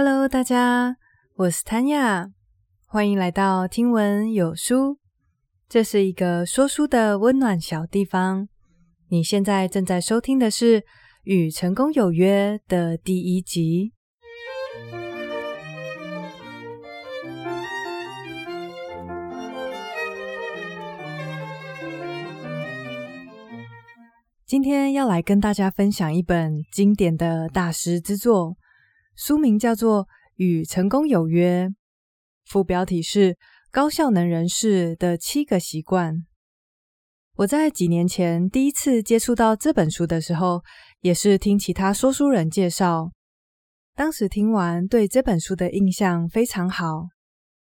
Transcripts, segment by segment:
Hello，大家，我是 Tanya，欢迎来到听闻有书。这是一个说书的温暖小地方。你现在正在收听的是《与成功有约》的第一集。今天要来跟大家分享一本经典的大师之作，书名叫做《与成功有约》，副标题是“高效能人士的七个习惯”。我在几年前第一次接触到这本书的时候，也是听其他说书人介绍，当时听完对这本书的印象非常好。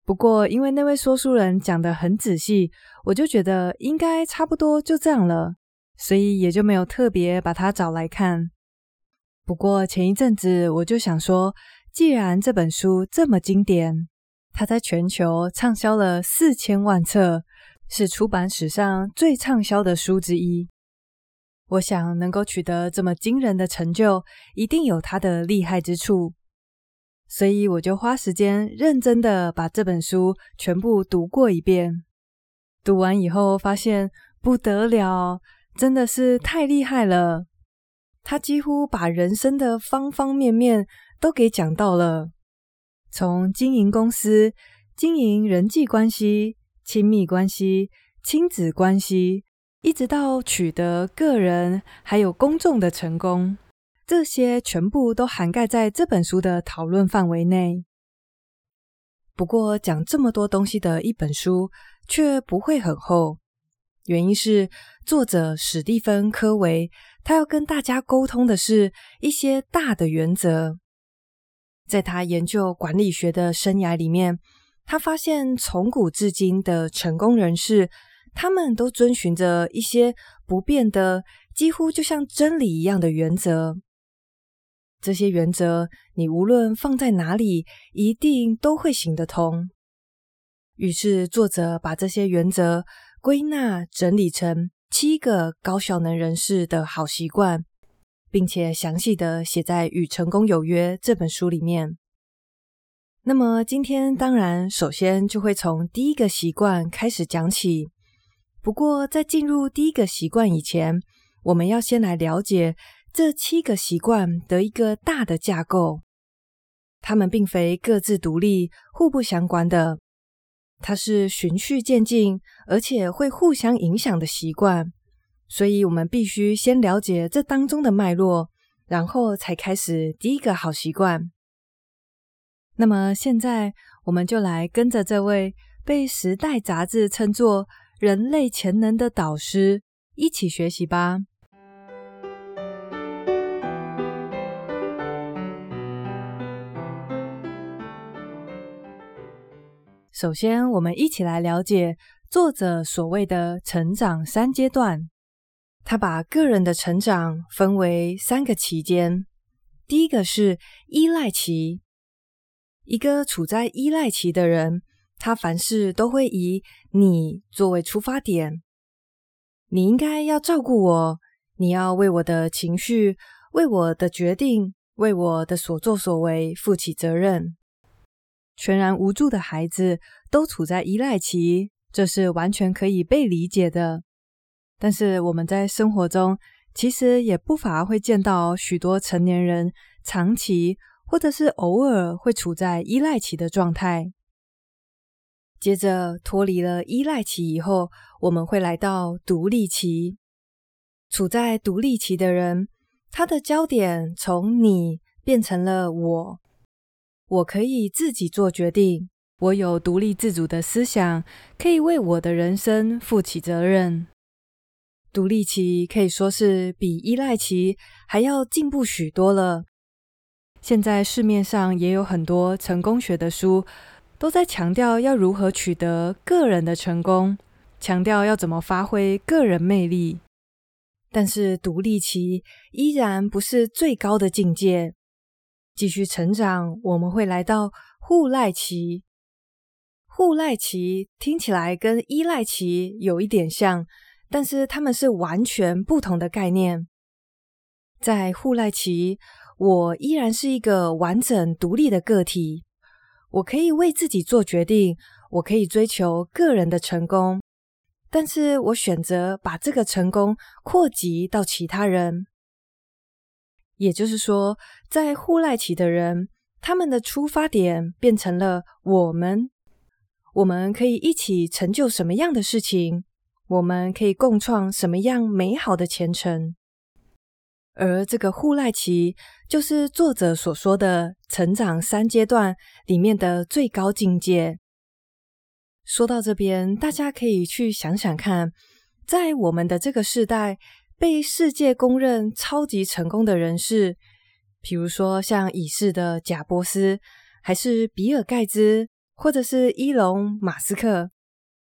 不过因为那位说书人讲得很仔细，我就觉得应该差不多就这样了。所以也就没有特别把它找来看。不过前一阵子我就想说，既然这本书这么经典，它在全球畅销了四千万册，是出版史上最畅销的书之一。我想能够取得这么惊人的成就，一定有它的厉害之处。所以我就花时间认真的把这本书全部读过一遍。读完以后发现不得了。真的是太厉害了！他几乎把人生的方方面面都给讲到了，从经营公司、经营人际关系、亲密关系、亲子关系，一直到取得个人还有公众的成功，这些全部都涵盖在这本书的讨论范围内。不过，讲这么多东西的一本书，却不会很厚。原因是作者史蒂芬·科维，他要跟大家沟通的是一些大的原则。在他研究管理学的生涯里面，他发现从古至今的成功人士，他们都遵循着一些不变的、几乎就像真理一样的原则。这些原则，你无论放在哪里，一定都会行得通。于是，作者把这些原则。归纳整理成七个高效能人士的好习惯，并且详细的写在《与成功有约》这本书里面。那么今天当然首先就会从第一个习惯开始讲起。不过在进入第一个习惯以前，我们要先来了解这七个习惯的一个大的架构。它们并非各自独立、互不相关的。它是循序渐进，而且会互相影响的习惯，所以我们必须先了解这当中的脉络，然后才开始第一个好习惯。那么现在，我们就来跟着这位被《时代》杂志称作“人类潜能的导师”一起学习吧。首先，我们一起来了解作者所谓的成长三阶段。他把个人的成长分为三个期间。第一个是依赖期。一个处在依赖期的人，他凡事都会以你作为出发点。你应该要照顾我，你要为我的情绪、为我的决定、为我的所作所为负起责任。全然无助的孩子都处在依赖期，这是完全可以被理解的。但是我们在生活中其实也不乏会见到许多成年人长期或者是偶尔会处在依赖期的状态。接着脱离了依赖期以后，我们会来到独立期。处在独立期的人，他的焦点从你变成了我。我可以自己做决定，我有独立自主的思想，可以为我的人生负起责任。独立期可以说是比依赖期还要进步许多了。现在市面上也有很多成功学的书，都在强调要如何取得个人的成功，强调要怎么发挥个人魅力。但是独立期依然不是最高的境界。继续成长，我们会来到互赖期。互赖期听起来跟依赖期有一点像，但是他们是完全不同的概念。在互赖期，我依然是一个完整独立的个体，我可以为自己做决定，我可以追求个人的成功，但是我选择把这个成功扩及到其他人。也就是说，在护赖期的人，他们的出发点变成了我们，我们可以一起成就什么样的事情，我们可以共创什么样美好的前程。而这个护赖期，就是作者所说的成长三阶段里面的最高境界。说到这边，大家可以去想想看，在我们的这个世代，被世界公认超级成功的人士，比如说像已逝的贾伯斯，还是比尔盖茨，或者是伊隆马斯克，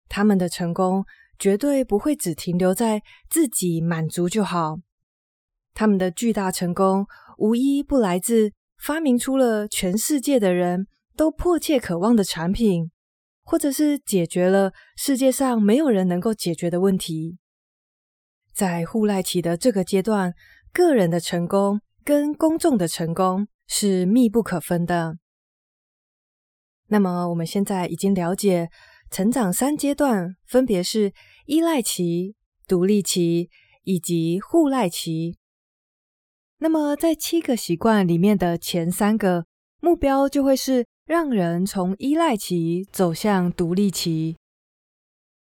他们的成功绝对不会只停留在自己满足就好。他们的巨大成功，无一不来自发明出了全世界的人都迫切渴望的产品，或者是解决了世界上没有人能够解决的问题。在互赖期的这个阶段，个人的成功跟公众的成功是密不可分的。那么，我们现在已经了解成长三阶段，分别是依赖期、独立期以及互赖期。那么，在七个习惯里面的前三个目标，就会是让人从依赖期走向独立期。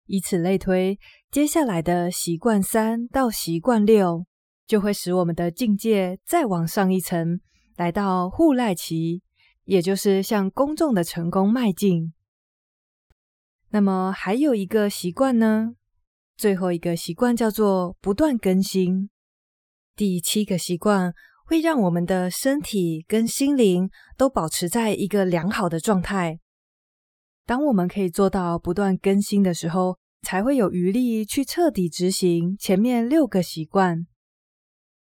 以此类推，接下来的习惯三到习惯六，就会使我们的境界再往上一层，来到护赖期，也就是向公众的成功迈进。那么，还有一个习惯呢？最后一个习惯叫做不断更新。第七个习惯会让我们的身体跟心灵都保持在一个良好的状态。当我们可以做到不断更新的时候，才会有余力去彻底执行前面六个习惯。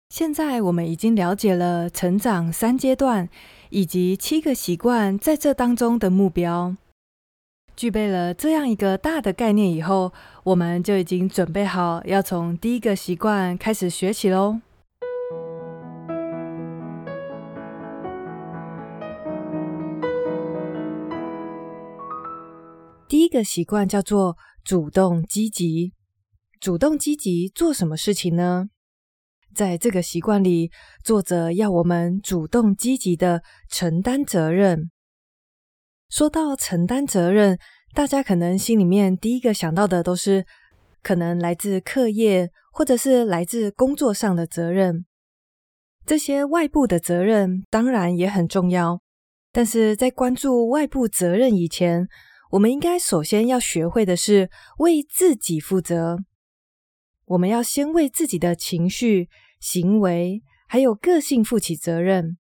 现在我们已经了解了成长三阶段以及七个习惯在这当中的目标。具备了这样一个大的概念以后，我们就已经准备好要从第一个习惯开始学起喽。第一个习惯叫做主动积极。主动积极做什么事情呢？在这个习惯里，作者要我们主动积极地承担责任。说到承担责任，大家可能心里面第一个想到的都是可能来自课业或者是来自工作上的责任。这些外部的责任当然也很重要，但是在关注外部责任以前，我们应该首先要学会的是为自己负责。我们要先为自己的情绪、行为还有个性负起责任。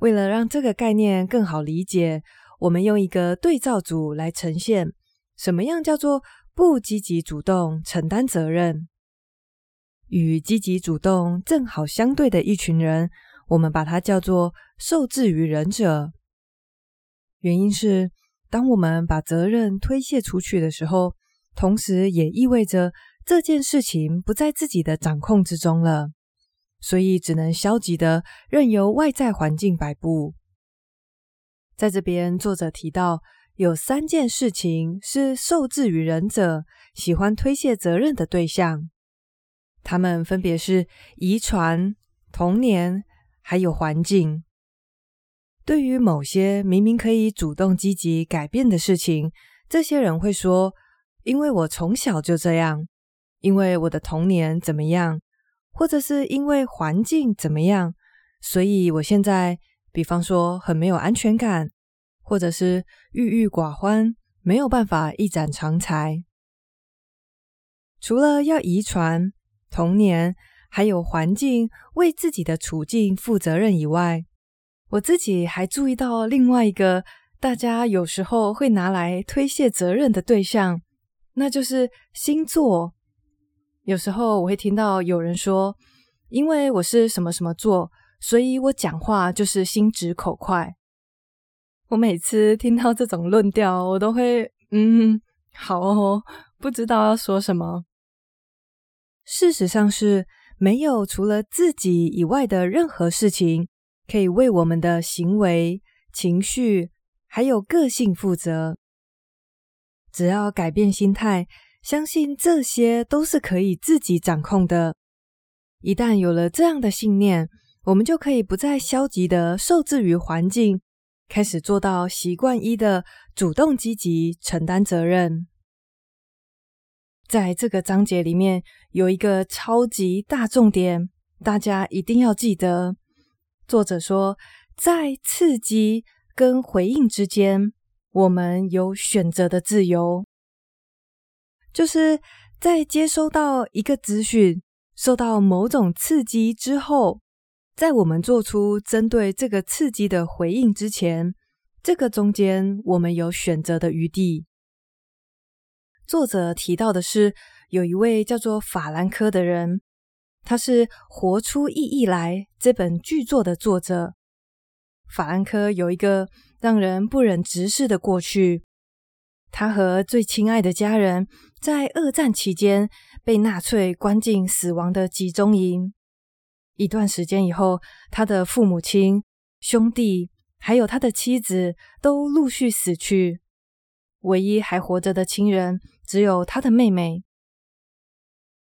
为了让这个概念更好理解，我们用一个对照组来呈现，什么样叫做不积极主动承担责任？与积极主动正好相对的一群人，我们把它叫做受制于人者。原因是，当我们把责任推卸出去的时候，同时也意味着这件事情不在自己的掌控之中了。所以只能消极的任由外在环境摆布。在这边，作者提到有三件事情是受制于人者喜欢推卸责任的对象，他们分别是遗传、童年还有环境。对于某些明明可以主动积极改变的事情，这些人会说：“因为我从小就这样，因为我的童年怎么样。”或者是因为环境怎么样，所以我现在，比方说很没有安全感，或者是郁郁寡欢，没有办法一展长才。除了要遗传、童年，还有环境为自己的处境负责任以外，我自己还注意到另外一个大家有时候会拿来推卸责任的对象，那就是星座。有时候我会听到有人说，因为我是什么什么座，所以我讲话就是心直口快。我每次听到这种论调，我都会嗯，好哦，不知道要说什么。事实上是没有除了自己以外的任何事情可以为我们的行为、情绪还有个性负责。只要改变心态，相信这些都是可以自己掌控的。一旦有了这样的信念，我们就可以不再消极的受制于环境，开始做到习惯一的主动积极承担责任。在这个章节里面有一个超级大重点，大家一定要记得。作者说，在刺激跟回应之间，我们有选择的自由，就是在接收到一个资讯。受到某种刺激之后，在我们做出针对这个刺激的回应之前，这个中间我们有选择的余地。作者提到的是，有一位叫做法兰科的人，他是《活出意义来》这本巨作的作者。法兰科有一个让人不忍直视的过去，他和最亲爱的家人在二战期间。被纳粹关进死亡的集中营，一段时间以后，他的父母亲、兄弟还有他的妻子都陆续死去，唯一还活着的亲人只有他的妹妹。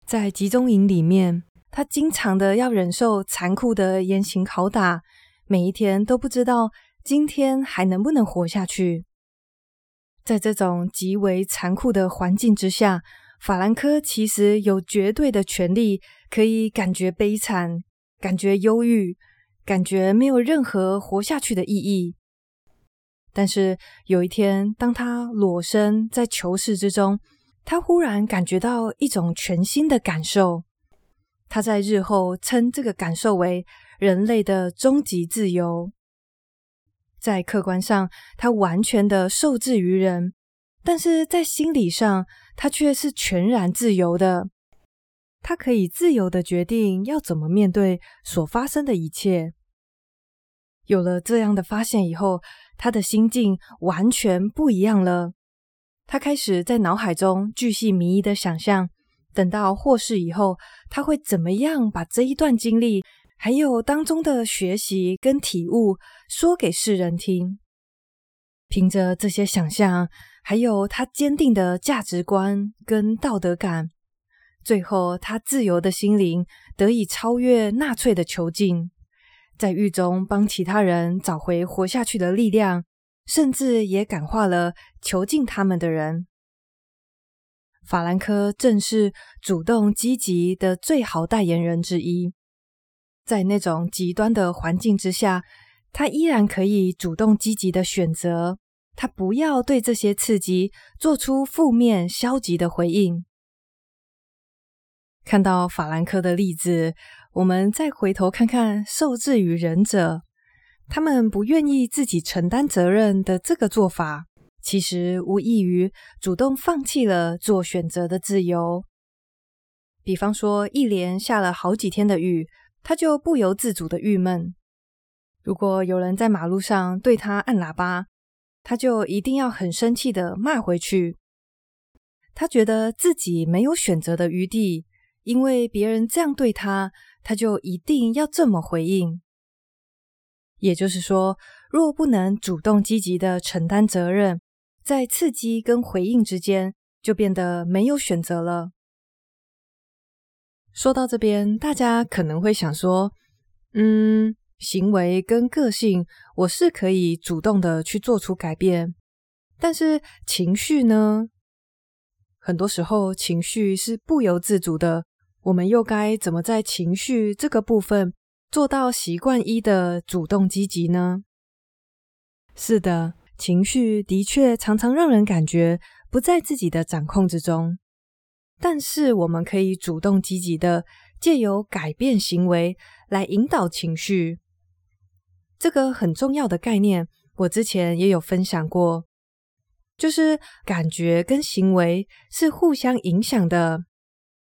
在集中营里面，他经常的要忍受残酷的严刑拷打，每一天都不知道今天还能不能活下去。在这种极为残酷的环境之下。法兰科其实有绝对的权利，可以感觉悲惨，感觉忧郁，感觉没有任何活下去的意义。但是有一天，当他裸身在囚室之中，他忽然感觉到一种全新的感受。他在日后称这个感受为人类的终极自由。在客观上，他完全的受制于人。但是在心理上，他却是全然自由的。他可以自由的决定要怎么面对所发生的一切。有了这样的发现以后，他的心境完全不一样了。他开始在脑海中巨细靡遗的想象，等到获释以后，他会怎么样把这一段经历，还有当中的学习跟体悟，说给世人听。凭着这些想象。还有他坚定的价值观跟道德感，最后他自由的心灵得以超越纳粹的囚禁，在狱中帮其他人找回活下去的力量，甚至也感化了囚禁他们的人。法兰科正是主动积极的最好代言人之一，在那种极端的环境之下，他依然可以主动积极的选择。他不要对这些刺激做出负面消极的回应。看到法兰科的例子，我们再回头看看受制于人者，他们不愿意自己承担责任的这个做法，其实无异于主动放弃了做选择的自由。比方说，一连下了好几天的雨，他就不由自主的郁闷。如果有人在马路上对他按喇叭，他就一定要很生气的骂回去。他觉得自己没有选择的余地，因为别人这样对他，他就一定要这么回应。也就是说，若不能主动积极的承担责任，在刺激跟回应之间，就变得没有选择了。说到这边，大家可能会想说，嗯。行为跟个性，我是可以主动的去做出改变，但是情绪呢？很多时候情绪是不由自主的，我们又该怎么在情绪这个部分做到习惯一的主动积极呢？是的，情绪的确常常让人感觉不在自己的掌控之中，但是我们可以主动积极的借由改变行为来引导情绪。这个很重要的概念，我之前也有分享过，就是感觉跟行为是互相影响的。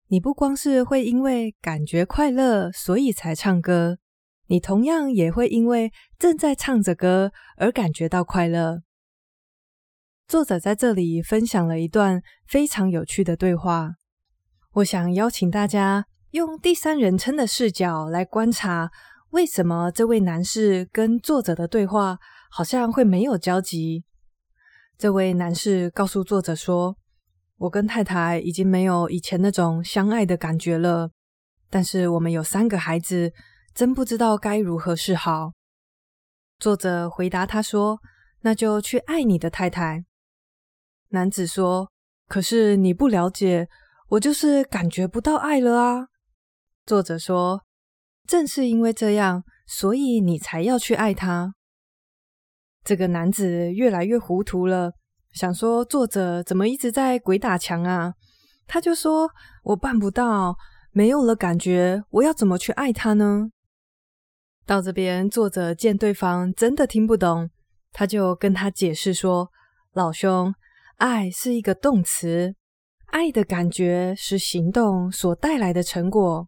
你不光是会因为感觉快乐，所以才唱歌，你同样也会因为正在唱着歌而感觉到快乐。作者在这里分享了一段非常有趣的对话，我想邀请大家用第三人称的视角来观察，为什么这位男士跟作者的对话好像会没有交集。这位男士告诉作者说：“我跟太太已经没有以前那种相爱的感觉了，但是我们有三个孩子，真不知道该如何是好。”作者回答他说：“那就去爱你的太太。”男子说：“可是你不了解，我就是感觉不到爱了啊。”作者说：“正是因为这样，所以你才要去爱他。”这个男子越来越糊涂了，想说作者怎么一直在鬼打墙啊？他就说：“我办不到，没有了感觉，我要怎么去爱他呢？”到这边，作者见对方真的听不懂，他就跟他解释说：“老兄，爱是一个动词，爱的感觉是行动所带来的成果。”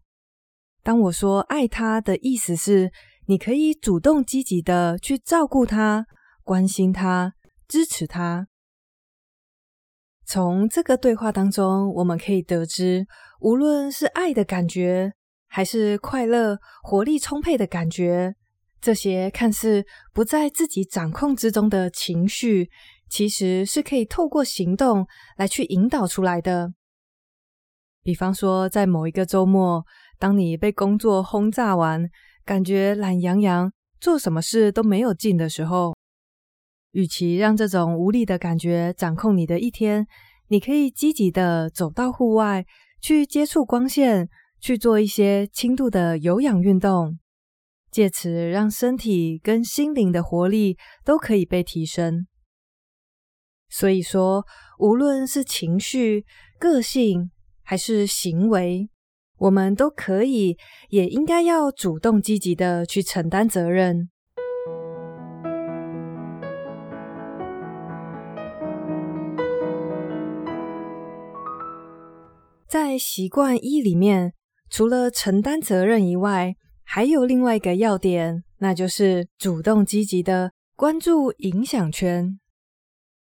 当我说爱他的意思是，你可以主动积极的去照顾他、关心他、支持他。从这个对话当中，我们可以得知，无论是爱的感觉，还是快乐、活力充沛的感觉，这些看似不在自己掌控之中的情绪，其实是可以透过行动来去引导出来的。比方说，在某一个周末，当你被工作轰炸完，感觉懒洋洋，做什么事都没有劲的时候，与其让这种无力的感觉掌控你的一天，你可以积极的走到户外，去接触光线，去做一些轻度的有氧运动，借此让身体跟心灵的活力都可以被提升。所以说，无论是情绪、个性，还是行为，我们都可以，也应该要主动积极的去承担责任。在习惯一里面，除了承担责任以外，还有另外一个要点，那就是主动积极的关注影响圈。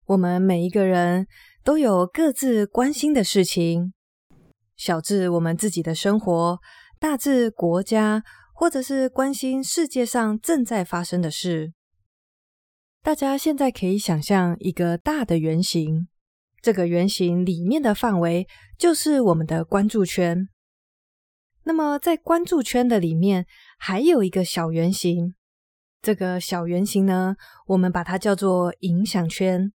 我们每一个人都有各自关心的事情。小至我们自己的生活，大至国家，或者是关心世界上正在发生的事。大家现在可以想象一个大的圆形，这个圆形里面的范围就是我们的关注圈。那么在关注圈的里面，还有一个小圆形，这个小圆形呢，我们把它叫做影响圈。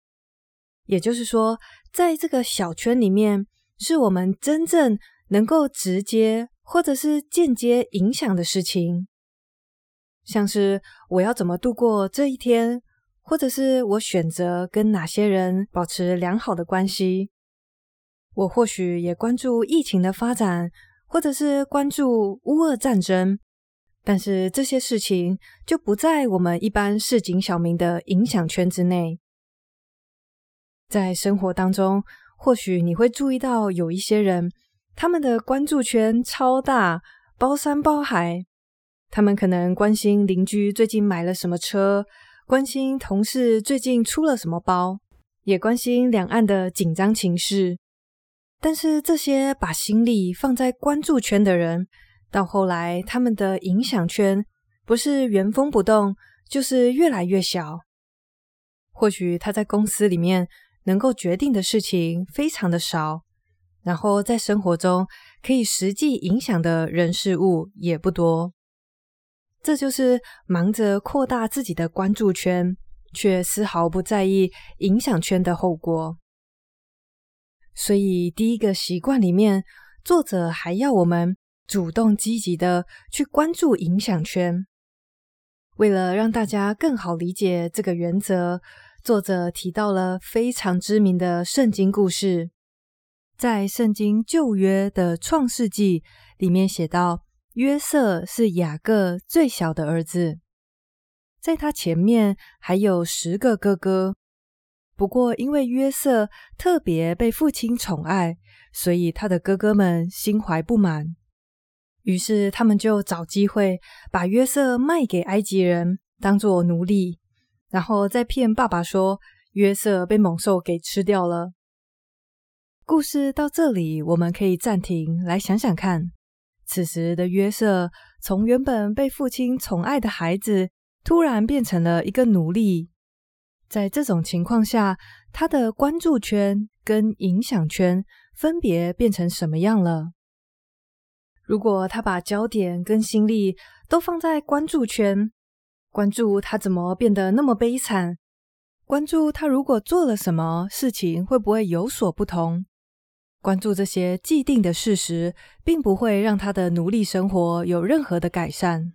也就是说，在这个小圈里面，是我们真正能够直接或者是间接影响的事情，像是我要怎么度过这一天，或者是我选择跟哪些人保持良好的关系。我或许也关注疫情的发展，或者是关注乌俄战争，但是这些事情就不在我们一般市井小民的影响圈之内。在生活当中，或许你会注意到有一些人，他们的关注圈超大，包山包海。他们可能关心邻居最近买了什么车，关心同事最近出了什么包，也关心两岸的紧张情势。但是这些把心力放在关注圈的人，到后来他们的影响圈不是原封不动，就是越来越小。或许他在公司里面。能够决定的事情非常的少，然后在生活中可以实际影响的人事物也不多。这就是忙着扩大自己的关注圈，却丝毫不在意影响圈的后果。所以，第一个习惯里面，作者还要我们主动积极的去关注影响圈。为了让大家更好理解这个原则。作者提到了非常知名的圣经故事，在圣经旧约的创世纪里面写到，约瑟是雅各最小的儿子，在他前面还有十个哥哥。不过，因为约瑟特别被父亲宠爱，所以他的哥哥们心怀不满，于是他们就找机会把约瑟卖给埃及人，当做奴隶。然后再骗爸爸说约瑟被猛兽给吃掉了。故事到这里，我们可以暂停来想想看，此时的约瑟从原本被父亲宠爱的孩子，突然变成了一个奴隶。在这种情况下，他的关注圈跟影响圈分别变成什么样了？如果他把焦点跟心力都放在关注圈，关注他怎么变得那么悲惨，关注他如果做了什么事情会不会有所不同，关注这些既定的事实，并不会让他的奴隶生活有任何的改善。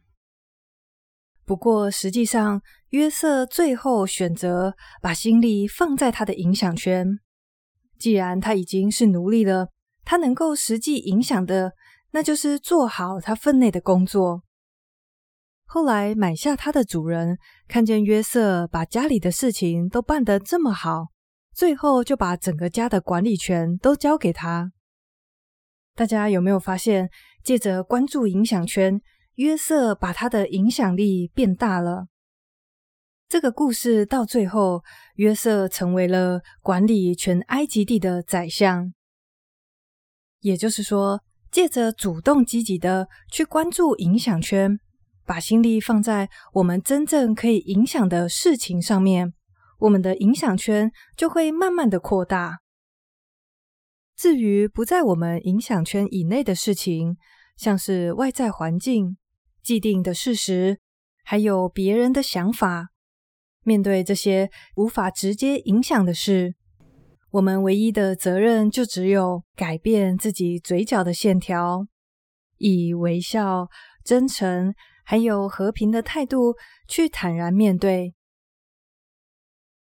不过，实际上，约瑟最后选择把心力放在他的影响圈。既然他已经是奴隶了，他能够实际影响的。那就是做好他分内的工作。后来买下他的主人看见约瑟把家里的事情都办得这么好，最后就把整个家的管理权都交给他。大家有没有发现，借着关注影响圈，约瑟把他的影响力变大了？这个故事到最后，约瑟成为了管理全埃及地的宰相，也就是说。借着主动积极的去关注影响圈，把心力放在我们真正可以影响的事情上面，我们的影响圈就会慢慢的扩大。至于不在我们影响圈以内的事情，像是外在环境、既定的事实，还有别人的想法，面对这些无法直接影响的事。我们唯一的责任就只有改变自己嘴角的线条，以微笑、真诚还有和平的态度去坦然面对。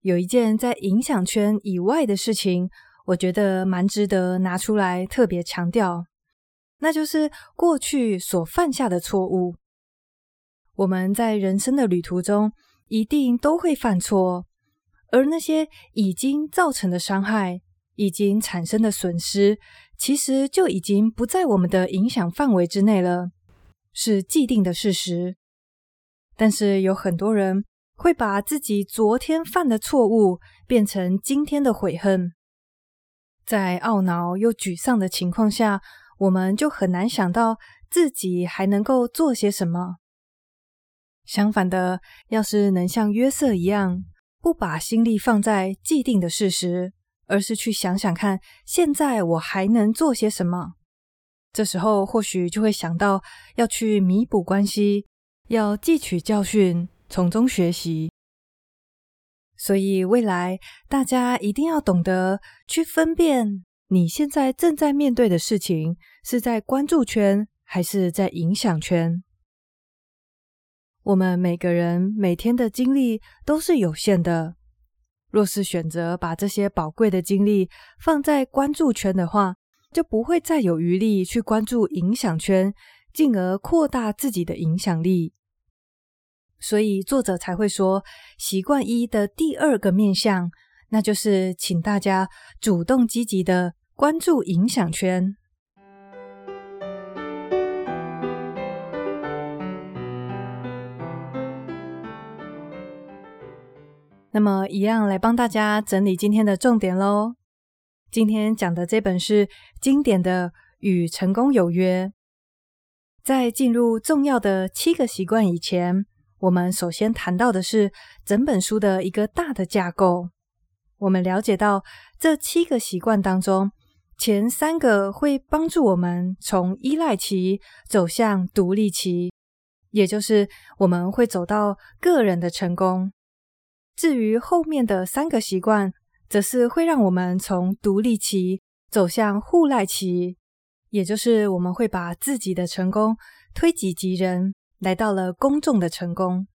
有一件在影响圈以外的事情，我觉得蛮值得拿出来特别强调，那就是过去所犯下的错误。我们在人生的旅途中一定都会犯错。而那些已经造成的伤害，已经产生的损失，其实就已经不在我们的影响范围之内了，是既定的事实。但是有很多人会把自己昨天犯的错误变成今天的悔恨，在懊恼又沮丧的情况下，我们就很难想到自己还能够做些什么。相反的，要是能像约瑟一样，不把心力放在既定的事实，而是去想想看，现在我还能做些什么？这时候或许就会想到要去弥补关系，要汲取教训，从中学习。所以未来大家一定要懂得去分辨，你现在正在面对的事情是在关注圈还是在影响圈。我们每个人每天的精力都是有限的，若是选择把这些宝贵的精力放在关注圈的话，就不会再有余力去关注影响圈，进而扩大自己的影响力。所以作者才会说，习惯一的第二个面向，那就是请大家主动积极的关注影响圈。那么，一样来帮大家整理今天的重点喽。今天讲的这本是经典的《与成功有约》。在进入重要的七个习惯以前，我们首先谈到的是整本书的一个大的架构。我们了解到，这七个习惯当中，前三个会帮助我们从依赖期走向独立期，也就是我们会走到个人的成功。至于后面的三个习惯，则是会让我们从独立期走向互赖期，也就是我们会把自己的成功推己及人，来到了公众的成功。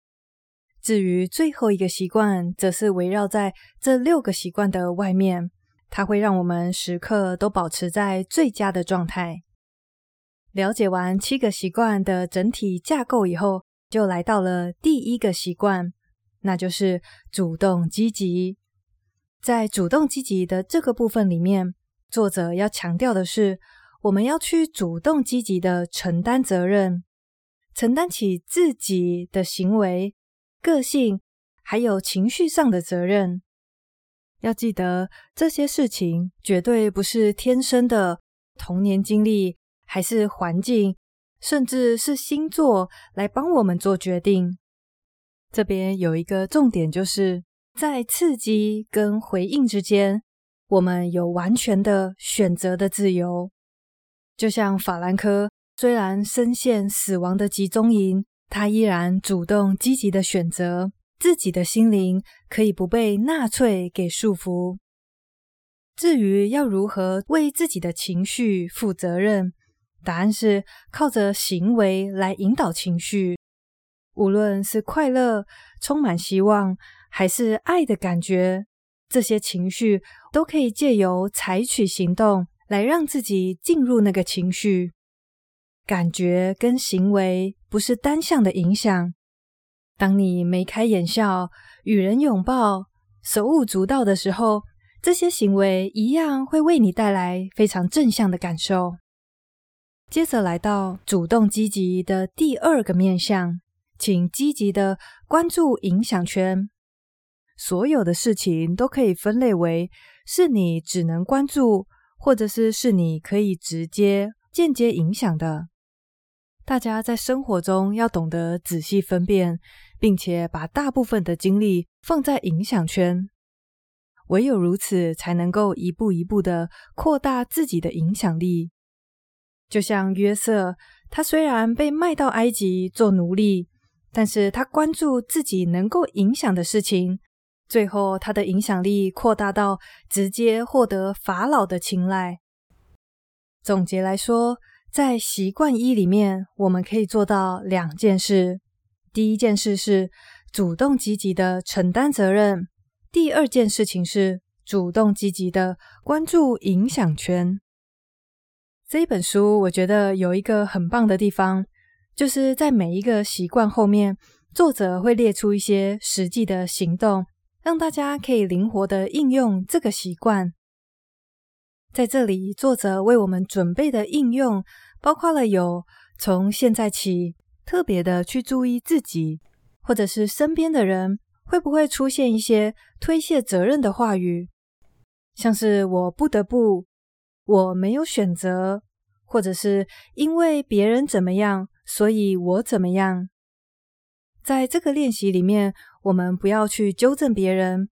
至于最后一个习惯，则是围绕在这六个习惯的外面，它会让我们时刻都保持在最佳的状态。了解完七个习惯的整体架构以后，就来到了第一个习惯。那就是主动积极。在主动积极的这个部分里面，作者要强调的是，我们要去主动积极的承担责任，承担起自己的行为、个性还有情绪上的责任。要记得，这些事情绝对不是天生的，童年经历还是环境甚至是星座来帮我们做决定。这边有一个重点，就是在刺激跟回应之间，我们有完全的选择的自由。就像法兰克，虽然深陷死亡的集中营，他依然主动积极的选择自己的心灵可以不被纳粹给束缚。至于要如何为自己的情绪负责任，答案是靠着行为来引导情绪。无论是快乐、充满希望，还是爱的感觉，这些情绪都可以借由采取行动来让自己进入那个情绪。感觉跟行为不是单向的影响。当你眉开眼笑、与人拥抱、手舞足蹈的时候，这些行为一样会为你带来非常正向的感受。接着来到主动积极的第二个面向。请积极的关注影响圈，所有的事情都可以分类为是你只能关注，或者是是你可以直接、间接影响的。大家在生活中要懂得仔细分辨，并且把大部分的精力放在影响圈，唯有如此，才能够一步一步的扩大自己的影响力。就像约瑟，他虽然被卖到埃及做奴隶。但是他关注自己能够影响的事情，最后他的影响力扩大到直接获得法老的青睐。总结来说，在习惯一里面，我们可以做到两件事：第一件事是主动积极的承担责任；第二件事情是主动积极的关注影响圈。这本书我觉得有一个很棒的地方。就是在每一个习惯后面，作者会列出一些实际的行动，让大家可以灵活的应用这个习惯。在这里，作者为我们准备的应用，包括了有从现在起特别的去注意自己，或者是身边的人会不会出现一些推卸责任的话语，像是我不得不，我没有选择，或者是因为别人怎么样。所以我怎么样？在这个练习里面，我们不要去纠正别人，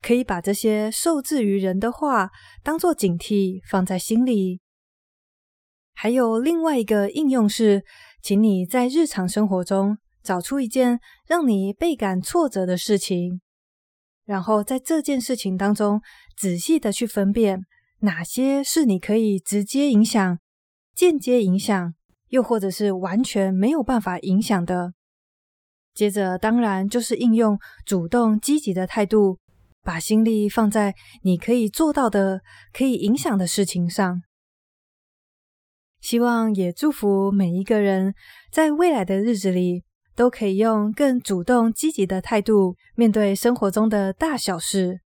可以把这些受制于人的话当做警惕放在心里。还有另外一个应用是，请你在日常生活中找出一件让你倍感挫折的事情，然后在这件事情当中仔细的去分辨哪些是你可以直接影响、间接影响。又或者是完全没有办法影响的。接着，当然就是应用主动积极的态度，把心力放在你可以做到的、可以影响的事情上。希望也祝福每一个人，在未来的日子里，都可以用更主动积极的态度面对生活中的大小事。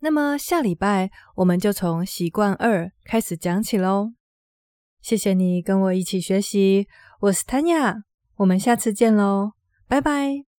那么，下礼拜我们就从习惯二开始讲起喽。谢谢你跟我一起学习，我是 Tanya，我们下次见喽，拜拜。